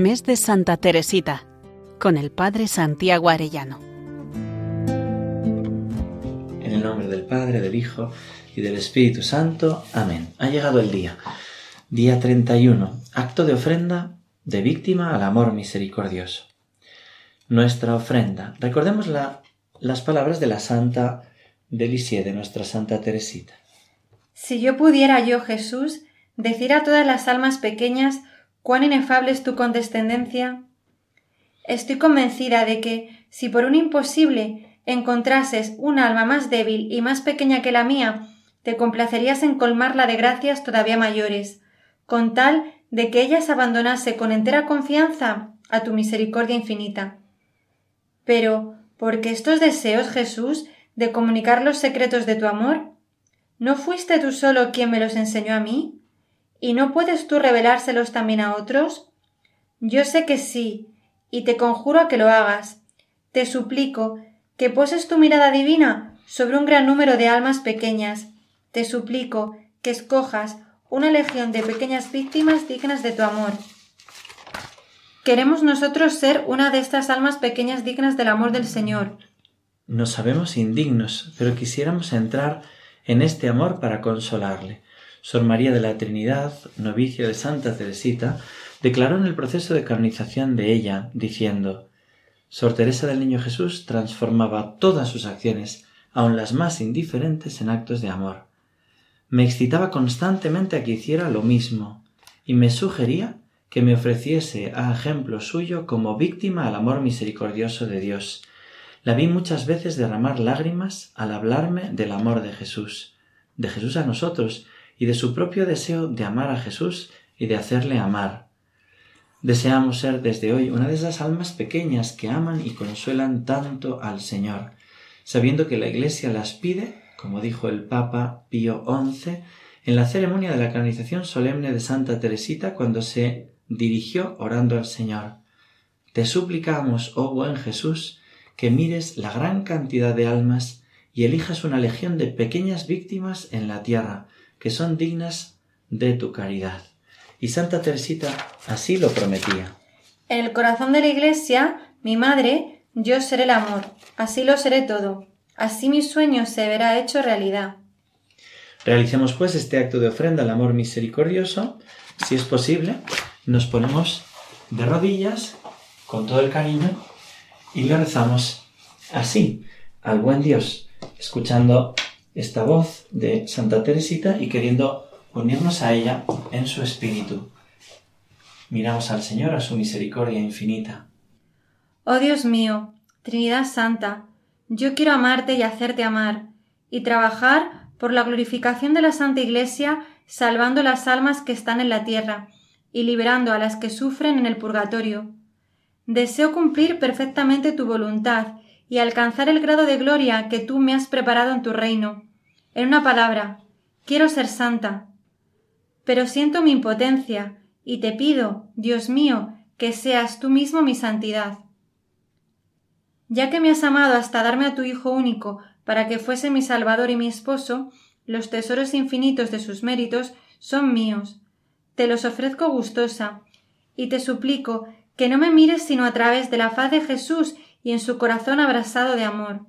Mes de Santa Teresita, con el Padre Santiago Arellano. En el nombre del Padre, del Hijo y del Espíritu Santo. Amén. Ha llegado el día. Día 31. Acto de ofrenda de víctima al amor misericordioso. Nuestra ofrenda. Recordemos las palabras de la Santa Delicie, de nuestra Santa Teresita. Si yo pudiera yo, Jesús, decir a todas las almas pequeñas cuán inefable es tu condescendencia, estoy convencida de que, si por un imposible encontrases un alma más débil y más pequeña que la mía, te complacerías en colmarla de gracias todavía mayores, con tal de que ella se abandonase con entera confianza a tu misericordia infinita. Pero, ¿por qué estos deseos, Jesús, de comunicar los secretos de tu amor? ¿No fuiste tú solo quien me los enseñó a mí? ¿Y no puedes tú revelárselos también a otros? Yo sé que sí, y te conjuro a que lo hagas. Te suplico que poses tu mirada divina sobre un gran número de almas pequeñas. Te suplico que escojas una legión de pequeñas víctimas dignas de tu amor. Queremos nosotros ser una de estas almas pequeñas dignas del amor del Señor. Nos sabemos indignos, pero quisiéramos entrar en este amor para consolarle. Sor María de la Trinidad, novicio de Santa Teresita, declaró en el proceso de canonización de ella, diciendo Sor Teresa del Niño Jesús transformaba todas sus acciones, aun las más indiferentes, en actos de amor. Me excitaba constantemente a que hiciera lo mismo, y me sugería que me ofreciese a ejemplo suyo como víctima al amor misericordioso de Dios, la vi muchas veces derramar lágrimas al hablarme del amor de Jesús, de Jesús a nosotros y de su propio deseo de amar a Jesús y de hacerle amar. Deseamos ser desde hoy una de esas almas pequeñas que aman y consuelan tanto al Señor, sabiendo que la Iglesia las pide, como dijo el Papa Pío XI, en la ceremonia de la canonización solemne de Santa Teresita cuando se dirigió orando al Señor. Te suplicamos, oh buen Jesús, que mires la gran cantidad de almas y elijas una legión de pequeñas víctimas en la tierra, que son dignas de tu caridad. Y Santa Teresita así lo prometía. En el corazón de la Iglesia, mi madre, yo seré el amor, así lo seré todo, así mi sueño se verá hecho realidad. Realicemos pues este acto de ofrenda al amor misericordioso. Si es posible, nos ponemos de rodillas con todo el cariño y le rezamos así al buen Dios, escuchando esta voz de Santa Teresita y queriendo unirnos a ella en su espíritu. Miramos al Señor a su misericordia infinita. Oh Dios mío, Trinidad Santa, yo quiero amarte y hacerte amar, y trabajar por la glorificación de la Santa Iglesia, salvando las almas que están en la tierra, y liberando a las que sufren en el purgatorio Deseo cumplir perfectamente tu voluntad y alcanzar el grado de gloria que tú me has preparado en tu reino. En una palabra, quiero ser santa. Pero siento mi impotencia y te pido, Dios mío, que seas tú mismo mi santidad. Ya que me has amado hasta darme a tu Hijo único para que fuese mi Salvador y mi esposo, los tesoros infinitos de sus méritos son míos. Te los ofrezco gustosa, y te suplico que no me mires sino a través de la faz de Jesús y en su corazón abrasado de amor.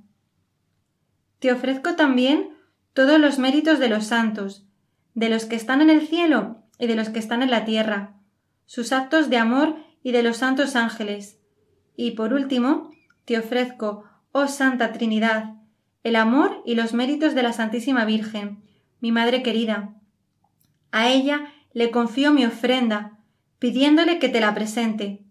Te ofrezco también todos los méritos de los santos, de los que están en el cielo y de los que están en la tierra, sus actos de amor y de los santos ángeles. Y por último, te ofrezco, oh Santa Trinidad, el amor y los méritos de la Santísima Virgen, mi Madre querida. A ella le confío mi ofrenda, pidiéndole que te la presente,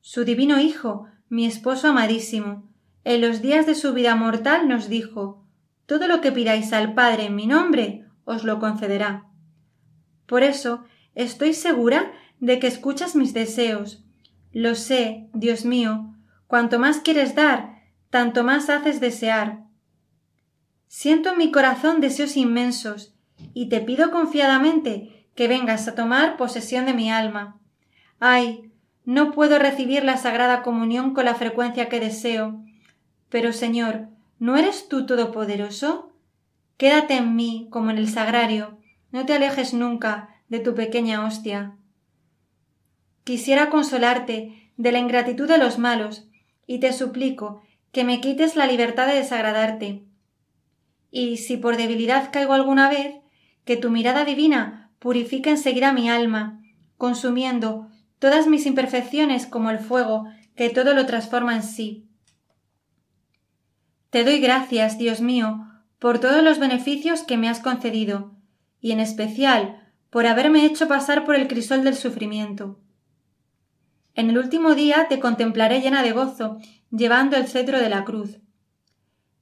su divino Hijo, mi esposo amadísimo, en los días de su vida mortal nos dijo Todo lo que pidáis al Padre en mi nombre os lo concederá. Por eso estoy segura de que escuchas mis deseos. Lo sé, Dios mío, cuanto más quieres dar, tanto más haces desear. Siento en mi corazón deseos inmensos, y te pido confiadamente que vengas a tomar posesión de mi alma. Ay, no puedo recibir la Sagrada Comunión con la frecuencia que deseo. Pero, Señor, ¿no eres tú todopoderoso? Quédate en mí como en el sagrario, no te alejes nunca de tu pequeña hostia. quisiera consolarte de la ingratitud de los malos, y te suplico que me quites la libertad de desagradarte. Y si por debilidad caigo alguna vez, que tu mirada divina purifique enseguida mi alma, consumiendo todas mis imperfecciones como el fuego que todo lo transforma en sí. Te doy gracias, Dios mío, por todos los beneficios que me has concedido, y en especial por haberme hecho pasar por el crisol del sufrimiento. En el último día te contemplaré llena de gozo, llevando el cetro de la cruz.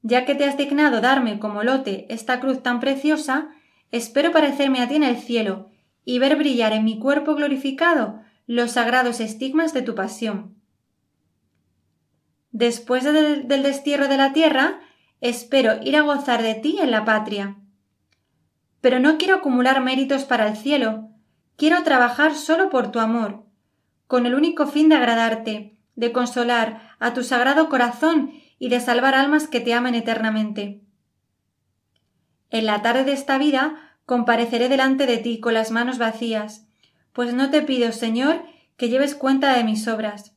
Ya que te has dignado darme como lote esta cruz tan preciosa, espero parecerme a ti en el cielo y ver brillar en mi cuerpo glorificado los sagrados estigmas de tu pasión. Después del, destierro de la tierra, espero ir a gozar de ti en la patria. Pero no quiero acumular méritos para el cielo, quiero trabajar solo por tu amor, con el único fin de agradarte, de consolar a tu sagrado corazón y de salvar almas que te amen eternamente. En la tarde de esta vida compareceré delante de ti con las manos vacías, pues no te pido, Señor, que lleves cuenta de mis obras.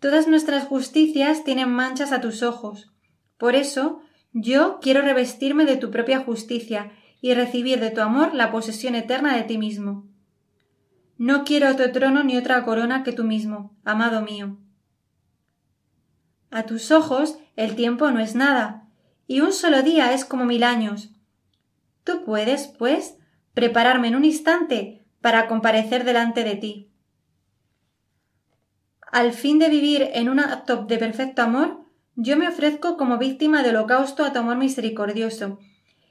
Todas nuestras justicias tienen manchas a tus ojos. Por eso yo quiero revestirme de tu propia justicia y recibir de tu amor la posesión eterna de ti mismo. No quiero otro trono ni otra corona que tú mismo, amado mío. A tus ojos el tiempo no es nada, y un solo día es como mil años. Tú puedes, pues, prepararme en un instante para comparecer delante de ti. Al fin de vivir en un acto de perfecto amor, yo me ofrezco como víctima de holocausto a tu amor misericordioso,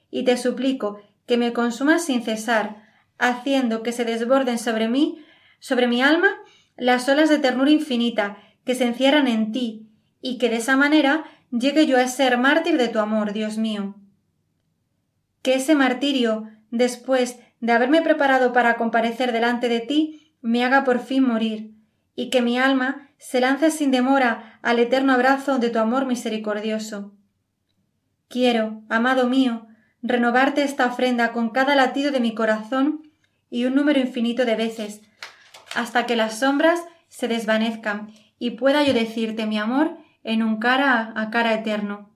y te suplico que me consumas sin cesar, haciendo que se desborden sobre mí, sobre mi alma, las olas de ternura infinita que se encierran en ti, y que de esa manera llegue yo a ser mártir de tu amor, Dios mío. Que ese martirio, después de haberme preparado para comparecer delante de ti, me haga por fin morir, y que mi alma se lance sin demora al eterno abrazo de tu amor misericordioso. Quiero, amado mío, renovarte esta ofrenda con cada latido de mi corazón y un número infinito de veces, hasta que las sombras se desvanezcan y pueda yo decirte mi amor en un cara a cara eterno.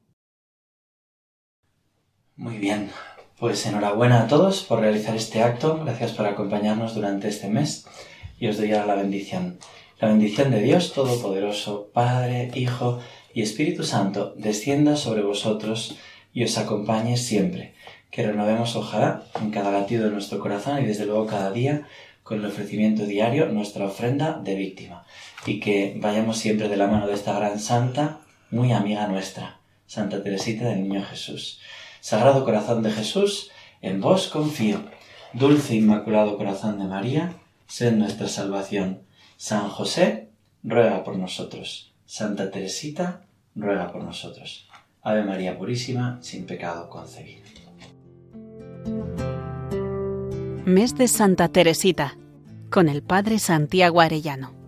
Muy bien, pues enhorabuena a todos por realizar este acto, gracias por acompañarnos durante este mes y os doy ahora la bendición. La bendición de Dios Todopoderoso, Padre, Hijo y Espíritu Santo, descienda sobre vosotros y os acompañe siempre. Que renovemos, ojalá, en cada latido de nuestro corazón y desde luego cada día, con el ofrecimiento diario, nuestra ofrenda de víctima. Y que vayamos siempre de la mano de esta gran santa, muy amiga nuestra, Santa Teresita del Niño Jesús. Sagrado Corazón de Jesús, en vos confío. Dulce Inmaculado Corazón de María, sed nuestra salvación. San José, ruega por nosotros. Santa Teresita, ruega por nosotros. Ave María Purísima, sin pecado concebido. Mes de Santa Teresita, con el Padre Santiago Arellano.